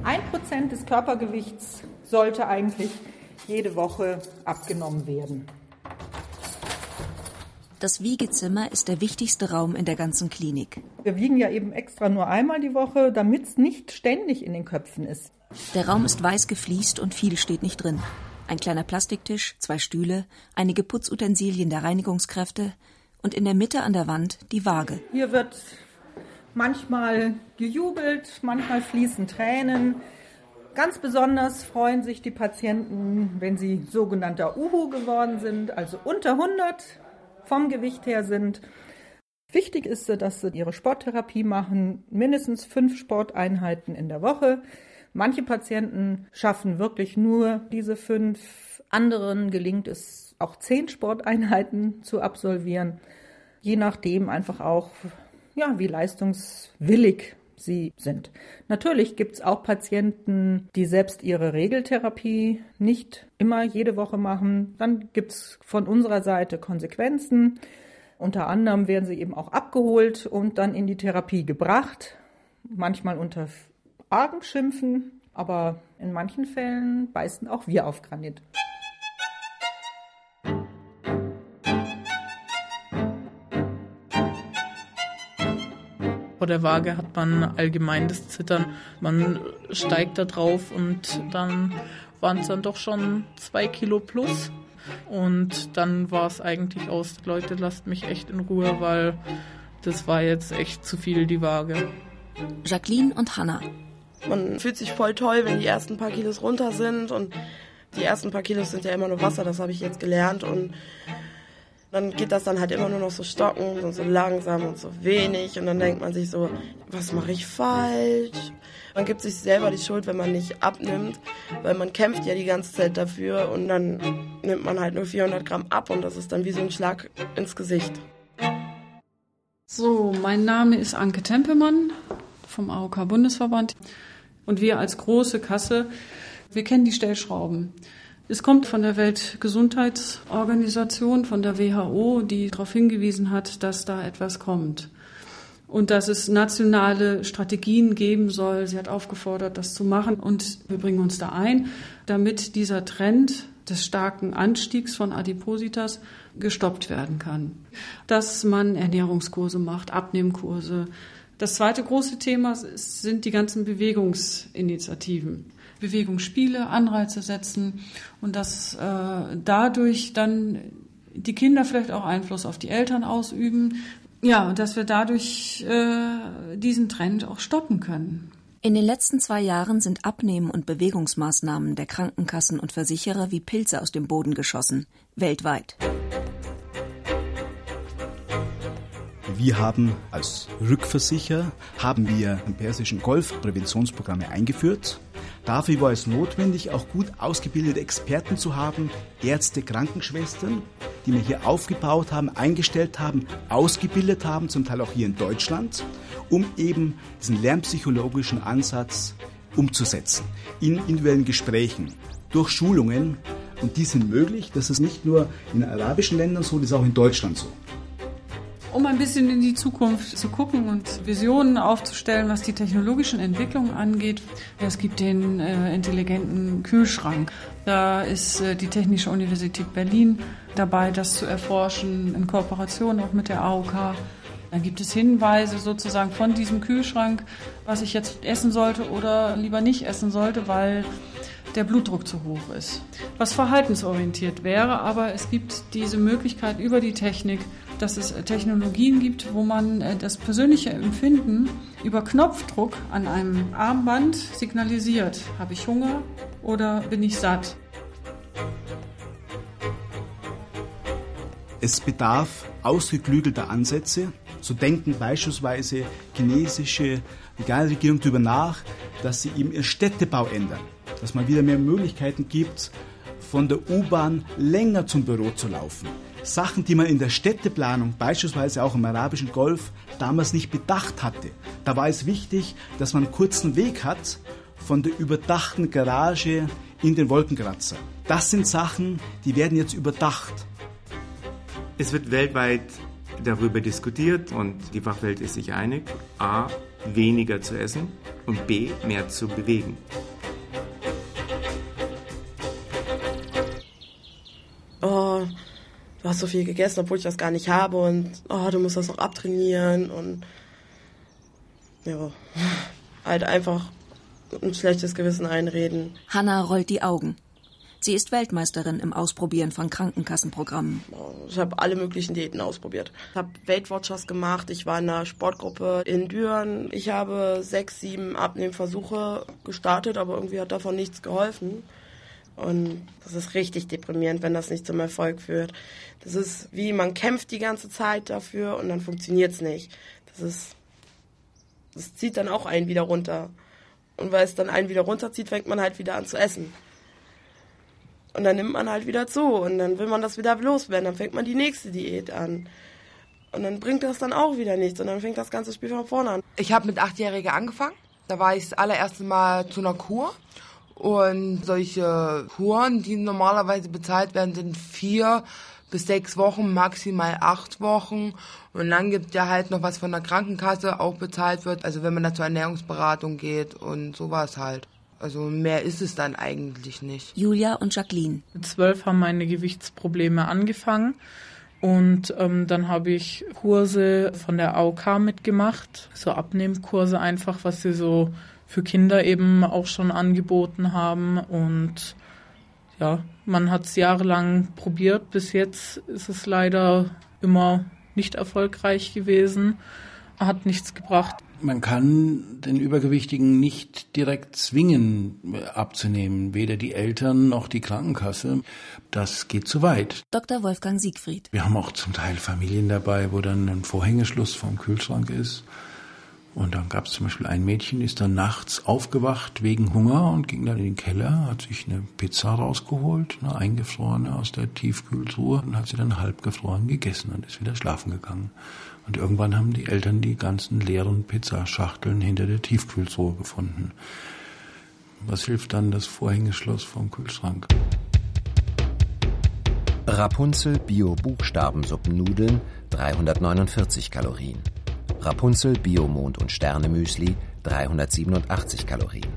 Ein Prozent des Körpergewichts sollte eigentlich jede Woche abgenommen werden. Das Wiegezimmer ist der wichtigste Raum in der ganzen Klinik. Wir wiegen ja eben extra nur einmal die Woche, damit es nicht ständig in den Köpfen ist. Der Raum ist weiß gefliest und viel steht nicht drin. Ein kleiner Plastiktisch, zwei Stühle, einige Putzutensilien der Reinigungskräfte und in der Mitte an der Wand die Waage. Hier wird manchmal gejubelt, manchmal fließen Tränen. Ganz besonders freuen sich die Patienten, wenn sie sogenannter Uhu geworden sind, also unter 100 vom Gewicht her sind. Wichtig ist, dass sie ihre Sporttherapie machen, mindestens fünf Sporteinheiten in der Woche. Manche Patienten schaffen wirklich nur diese fünf, anderen gelingt es auch zehn Sporteinheiten zu absolvieren, je nachdem einfach auch, ja, wie leistungswillig sie sind. Natürlich gibt es auch Patienten, die selbst ihre Regeltherapie nicht immer jede Woche machen. Dann gibt es von unserer Seite Konsequenzen. Unter anderem werden sie eben auch abgeholt und dann in die Therapie gebracht, manchmal unter argen Schimpfen, aber in manchen Fällen beißen auch wir auf Granit. Vor der Waage hat man allgemein das Zittern. Man steigt da drauf und dann waren es dann doch schon zwei Kilo plus. Und dann war es eigentlich aus, Leute, lasst mich echt in Ruhe, weil das war jetzt echt zu viel, die Waage. Jacqueline und Hannah. Man fühlt sich voll toll, wenn die ersten paar Kilos runter sind und die ersten paar Kilos sind ja immer nur Wasser, das habe ich jetzt gelernt und dann geht das dann halt immer nur noch so stocken und so langsam und so wenig und dann denkt man sich so, was mache ich falsch? Man gibt sich selber die Schuld, wenn man nicht abnimmt, weil man kämpft ja die ganze Zeit dafür und dann nimmt man halt nur 400 Gramm ab und das ist dann wie so ein Schlag ins Gesicht. So, mein Name ist Anke Tempelmann vom AOK Bundesverband und wir als große Kasse, wir kennen die Stellschrauben. Es kommt von der Weltgesundheitsorganisation, von der WHO, die darauf hingewiesen hat, dass da etwas kommt. Und dass es nationale Strategien geben soll. Sie hat aufgefordert, das zu machen. Und wir bringen uns da ein, damit dieser Trend des starken Anstiegs von Adipositas gestoppt werden kann. Dass man Ernährungskurse macht, Abnehmkurse. Das zweite große Thema sind die ganzen Bewegungsinitiativen. Bewegungsspiele, Anreize setzen und dass äh, dadurch dann die Kinder vielleicht auch Einfluss auf die Eltern ausüben. Ja, und dass wir dadurch äh, diesen Trend auch stoppen können. In den letzten zwei Jahren sind Abnehmen und Bewegungsmaßnahmen der Krankenkassen und Versicherer wie Pilze aus dem Boden geschossen, weltweit. Wir haben als Rückversicher haben wir im Persischen Golf Präventionsprogramme eingeführt. Dafür war es notwendig, auch gut ausgebildete Experten zu haben, Ärzte, Krankenschwestern. die wir hier aufgebaut haben, eingestellt haben, ausgebildet haben, zum Teil auch hier in Deutschland, um eben diesen lernpsychologischen Ansatz umzusetzen. In individuellen Gesprächen, durch Schulungen. Und die sind möglich. Das ist nicht nur in arabischen Ländern so, das ist auch in Deutschland so. Um ein bisschen in die Zukunft zu gucken und Visionen aufzustellen, was die technologischen Entwicklungen angeht. Es gibt den äh, intelligenten Kühlschrank. Da ist äh, die Technische Universität Berlin dabei, das zu erforschen, in Kooperation auch mit der AOK. Dann gibt es Hinweise sozusagen von diesem Kühlschrank, was ich jetzt essen sollte oder lieber nicht essen sollte, weil der Blutdruck zu hoch ist. Was verhaltensorientiert wäre, aber es gibt diese Möglichkeit über die Technik, dass es Technologien gibt, wo man äh, das persönliche Empfinden über Knopfdruck an einem Armband signalisiert. Habe ich Hunger oder bin ich satt? Es bedarf ausgeklügelter Ansätze. So denken beispielsweise chinesische Regierungen darüber nach, dass sie eben ihren Städtebau ändern. Dass man wieder mehr Möglichkeiten gibt, von der U-Bahn länger zum Büro zu laufen. Sachen, die man in der Städteplanung, beispielsweise auch im arabischen Golf, damals nicht bedacht hatte. Da war es wichtig, dass man einen kurzen Weg hat von der überdachten Garage in den Wolkenkratzer. Das sind Sachen, die werden jetzt überdacht. Es wird weltweit darüber diskutiert und die Fachwelt ist sich einig, a, weniger zu essen und b, mehr zu bewegen. Hast so viel gegessen, obwohl ich das gar nicht habe und oh, du musst das noch abtrainieren und ja, halt einfach ein schlechtes Gewissen einreden. Hanna rollt die Augen. Sie ist Weltmeisterin im Ausprobieren von Krankenkassenprogrammen. Ich habe alle möglichen Diäten ausprobiert. Ich habe Weight Watchers gemacht. Ich war in einer Sportgruppe in Düren. Ich habe sechs, sieben Abnehmversuche gestartet, aber irgendwie hat davon nichts geholfen. Und das ist richtig deprimierend, wenn das nicht zum Erfolg führt. Das ist wie man kämpft die ganze Zeit dafür und dann funktioniert es nicht. Das ist, das zieht dann auch einen wieder runter. Und weil es dann einen wieder runterzieht, fängt man halt wieder an zu essen. Und dann nimmt man halt wieder zu und dann will man das wieder loswerden. Dann fängt man die nächste Diät an. Und dann bringt das dann auch wieder nichts und dann fängt das ganze Spiel von vorne an. Ich habe mit Achtjähriger angefangen. Da war ich das allererste Mal zu einer Kur. Und solche Kuren, die normalerweise bezahlt werden, sind vier bis sechs Wochen, maximal acht Wochen. Und dann gibt ja halt noch was von der Krankenkasse auch bezahlt wird. Also wenn man da zur Ernährungsberatung geht und sowas halt. Also mehr ist es dann eigentlich nicht. Julia und Jacqueline. Mit zwölf haben meine Gewichtsprobleme angefangen. Und ähm, dann habe ich Kurse von der AOK mitgemacht, so Abnehmkurse einfach, was sie so für Kinder eben auch schon angeboten haben. Und ja, man hat es jahrelang probiert. Bis jetzt ist es leider immer nicht erfolgreich gewesen, hat nichts gebracht. Man kann den Übergewichtigen nicht direkt zwingen abzunehmen, weder die Eltern noch die Krankenkasse. Das geht zu weit. Dr. Wolfgang Siegfried. Wir haben auch zum Teil Familien dabei, wo dann ein Vorhängeschluss vom Kühlschrank ist. Und dann gab es zum Beispiel ein Mädchen, ist dann nachts aufgewacht wegen Hunger und ging dann in den Keller, hat sich eine Pizza rausgeholt, eine eingefrorene aus der Tiefkühltruhe und hat sie dann halb gefroren gegessen und ist wieder schlafen gegangen. Und irgendwann haben die Eltern die ganzen leeren Pizzaschachteln hinter der Tiefkühltruhe gefunden. Was hilft dann das Vorhängeschloss vom Kühlschrank? Rapunzel Bio Buchstabensuppennudeln 349 Kalorien. Rapunzel Bio Mond und Sterne Müsli 387 Kalorien.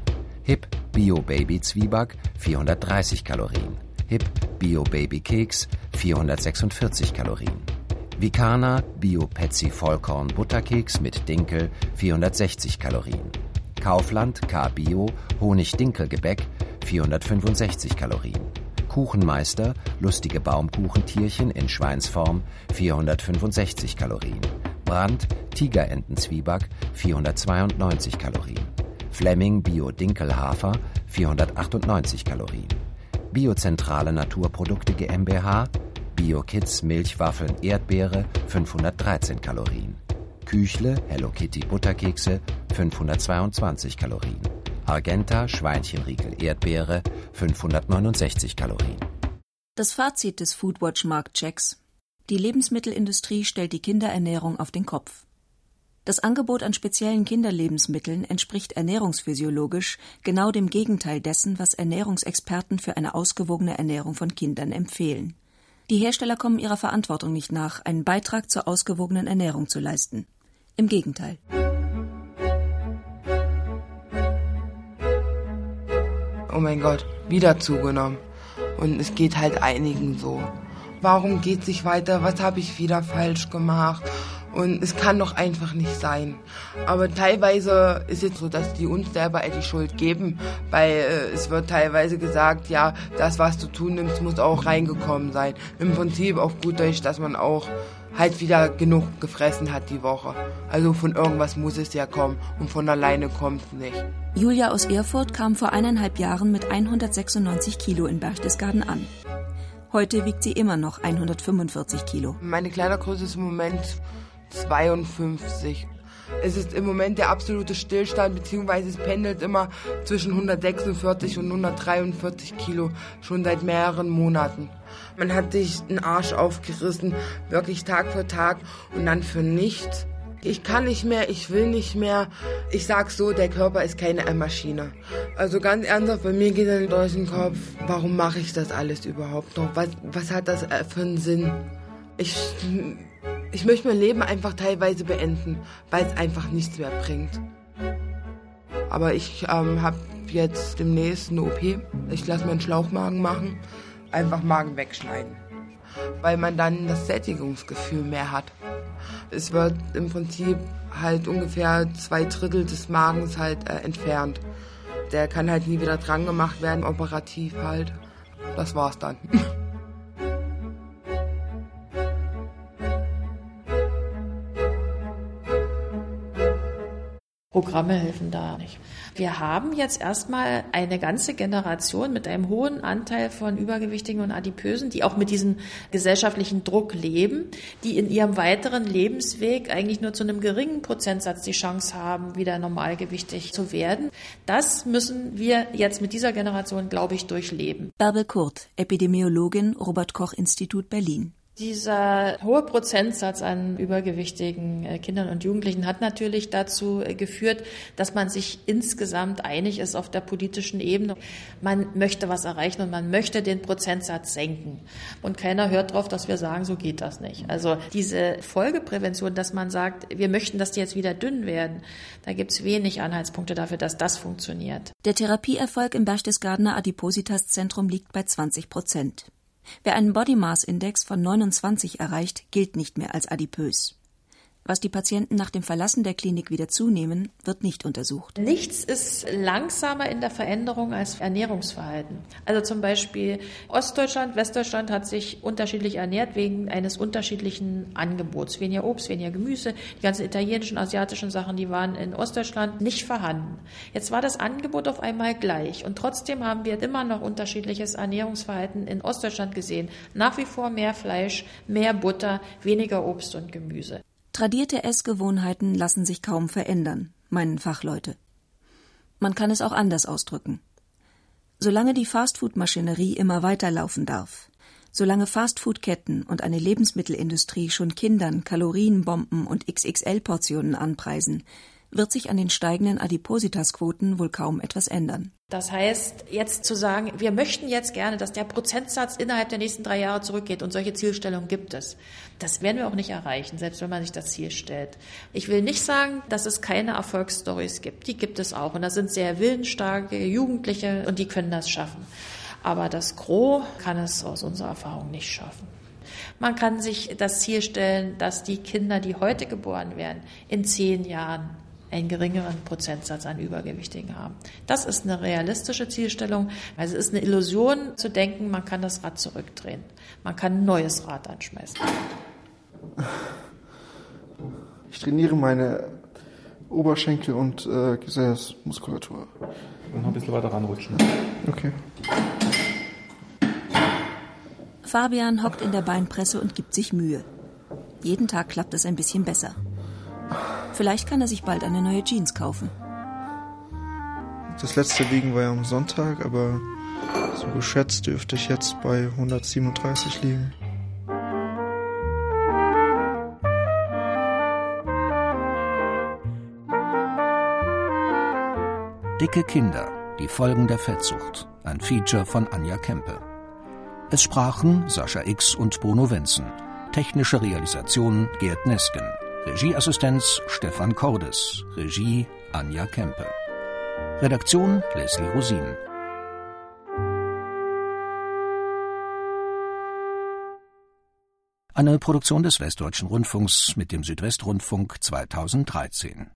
Hip Bio Baby Zwieback 430 Kalorien. Hip Bio Baby Keks 446 Kalorien. Vicana Bio Petsy Vollkorn Butterkeks mit Dinkel 460 Kalorien. Kaufland K Bio Honig Dinkelgebäck 465 Kalorien. Kuchenmeister lustige Baumkuchentierchen in Schweinsform 465 Kalorien. Brand Tigerentenzwieback 492 Kalorien. Fleming Bio Dinkelhafer 498 Kalorien. Biozentrale Naturprodukte GmbH BioKids Milchwaffeln Erdbeere 513 Kalorien. Küchle Hello Kitty Butterkekse 522 Kalorien. Argenta Schweinchenriegel Erdbeere 569 Kalorien. Das Fazit des Foodwatch Marktchecks Die Lebensmittelindustrie stellt die Kinderernährung auf den Kopf. Das Angebot an speziellen Kinderlebensmitteln entspricht ernährungsphysiologisch genau dem Gegenteil dessen, was Ernährungsexperten für eine ausgewogene Ernährung von Kindern empfehlen. Die Hersteller kommen ihrer Verantwortung nicht nach, einen Beitrag zur ausgewogenen Ernährung zu leisten. Im Gegenteil. Oh mein Gott, wieder zugenommen. Und es geht halt einigen so. Warum geht es nicht weiter? Was habe ich wieder falsch gemacht? Und es kann doch einfach nicht sein. Aber teilweise ist es so, dass die uns selber die Schuld geben, weil äh, es wird teilweise gesagt, ja, das, was du tun nimmst, muss auch reingekommen sein. Im Prinzip auf gut Deutsch, dass man auch halt wieder genug gefressen hat die Woche. Also von irgendwas muss es ja kommen und von alleine kommt es nicht. Julia aus Erfurt kam vor eineinhalb Jahren mit 196 Kilo in Berchtesgaden an. Heute wiegt sie immer noch 145 Kilo. Meine Kleidergröße ist im Moment 52. Es ist im Moment der absolute Stillstand, beziehungsweise es pendelt immer zwischen 146 und 143 Kilo, schon seit mehreren Monaten. Man hat sich den Arsch aufgerissen, wirklich Tag für Tag und dann für nichts. Ich kann nicht mehr, ich will nicht mehr. Ich sag so, der Körper ist keine Maschine. Also ganz ernsthaft, bei mir geht dann durch den Kopf, warum mache ich das alles überhaupt noch? Was, was hat das äh, für einen Sinn? Ich ich möchte mein Leben einfach teilweise beenden, weil es einfach nichts mehr bringt. Aber ich ähm, habe jetzt demnächst eine OP. Ich lasse meinen Schlauchmagen machen. Einfach Magen wegschneiden. Weil man dann das Sättigungsgefühl mehr hat. Es wird im Prinzip halt ungefähr zwei Drittel des Magens halt äh, entfernt. Der kann halt nie wieder dran gemacht werden, operativ halt. Das war's dann. Programme helfen da nicht. Wir haben jetzt erstmal eine ganze Generation mit einem hohen Anteil von Übergewichtigen und Adipösen, die auch mit diesem gesellschaftlichen Druck leben, die in ihrem weiteren Lebensweg eigentlich nur zu einem geringen Prozentsatz die Chance haben, wieder normalgewichtig zu werden. Das müssen wir jetzt mit dieser Generation, glaube ich, durchleben. Bärbel Kurt, Epidemiologin, Robert Koch Institut Berlin. Dieser hohe Prozentsatz an übergewichtigen äh, Kindern und Jugendlichen hat natürlich dazu äh, geführt, dass man sich insgesamt einig ist auf der politischen Ebene. Man möchte was erreichen und man möchte den Prozentsatz senken. Und keiner hört darauf, dass wir sagen, so geht das nicht. Also diese Folgeprävention, dass man sagt, wir möchten, dass die jetzt wieder dünn werden, da gibt es wenig Anhaltspunkte dafür, dass das funktioniert. Der Therapieerfolg im Berchtesgadener Adipositas-Zentrum liegt bei 20 Prozent. Wer einen Body Mass Index von 29 erreicht, gilt nicht mehr als adipös. Was die Patienten nach dem Verlassen der Klinik wieder zunehmen, wird nicht untersucht. Nichts ist langsamer in der Veränderung als Ernährungsverhalten. Also zum Beispiel Ostdeutschland, Westdeutschland hat sich unterschiedlich ernährt wegen eines unterschiedlichen Angebots. Weniger Obst, weniger Gemüse. Die ganzen italienischen, asiatischen Sachen, die waren in Ostdeutschland nicht vorhanden. Jetzt war das Angebot auf einmal gleich. Und trotzdem haben wir immer noch unterschiedliches Ernährungsverhalten in Ostdeutschland gesehen. Nach wie vor mehr Fleisch, mehr Butter, weniger Obst und Gemüse. Tradierte Essgewohnheiten lassen sich kaum verändern, meinen Fachleute. Man kann es auch anders ausdrücken. Solange die Fastfood-Maschinerie immer weiterlaufen darf, solange Fastfood-Ketten und eine Lebensmittelindustrie schon Kindern Kalorienbomben und XXL-Portionen anpreisen, wird sich an den steigenden Adipositasquoten wohl kaum etwas ändern. Das heißt, jetzt zu sagen, wir möchten jetzt gerne, dass der Prozentsatz innerhalb der nächsten drei Jahre zurückgeht und solche Zielstellungen gibt es. Das werden wir auch nicht erreichen, selbst wenn man sich das Ziel stellt. Ich will nicht sagen, dass es keine Erfolgsstories gibt. Die gibt es auch. Und das sind sehr willensstarke Jugendliche und die können das schaffen. Aber das Gros kann es aus unserer Erfahrung nicht schaffen. Man kann sich das Ziel stellen, dass die Kinder, die heute geboren werden, in zehn Jahren einen geringeren Prozentsatz an Übergewichtigen haben. Das ist eine realistische Zielstellung. Also es ist eine Illusion zu denken, man kann das Rad zurückdrehen. Man kann ein neues Rad anschmeißen. Ich trainiere meine Oberschenkel und äh, Gesäßmuskulatur. Und noch ein bisschen weiter ranrutschen. Okay. Fabian hockt in der Beinpresse und gibt sich Mühe. Jeden Tag klappt es ein bisschen besser. Vielleicht kann er sich bald eine neue Jeans kaufen. Das letzte Wiegen war ja am Sonntag, aber So geschätzt dürfte ich jetzt bei 137 liegen. Dicke Kinder, die Folgen der Fettsucht. Ein Feature von Anja Kempe. Es sprachen Sascha X und Bruno Wenzen. Technische Realisation Gerd Nesken. Regieassistenz Stefan Cordes. Regie Anja Kempe. Redaktion Leslie Rosin. Eine Produktion des Westdeutschen Rundfunks mit dem Südwestrundfunk 2013.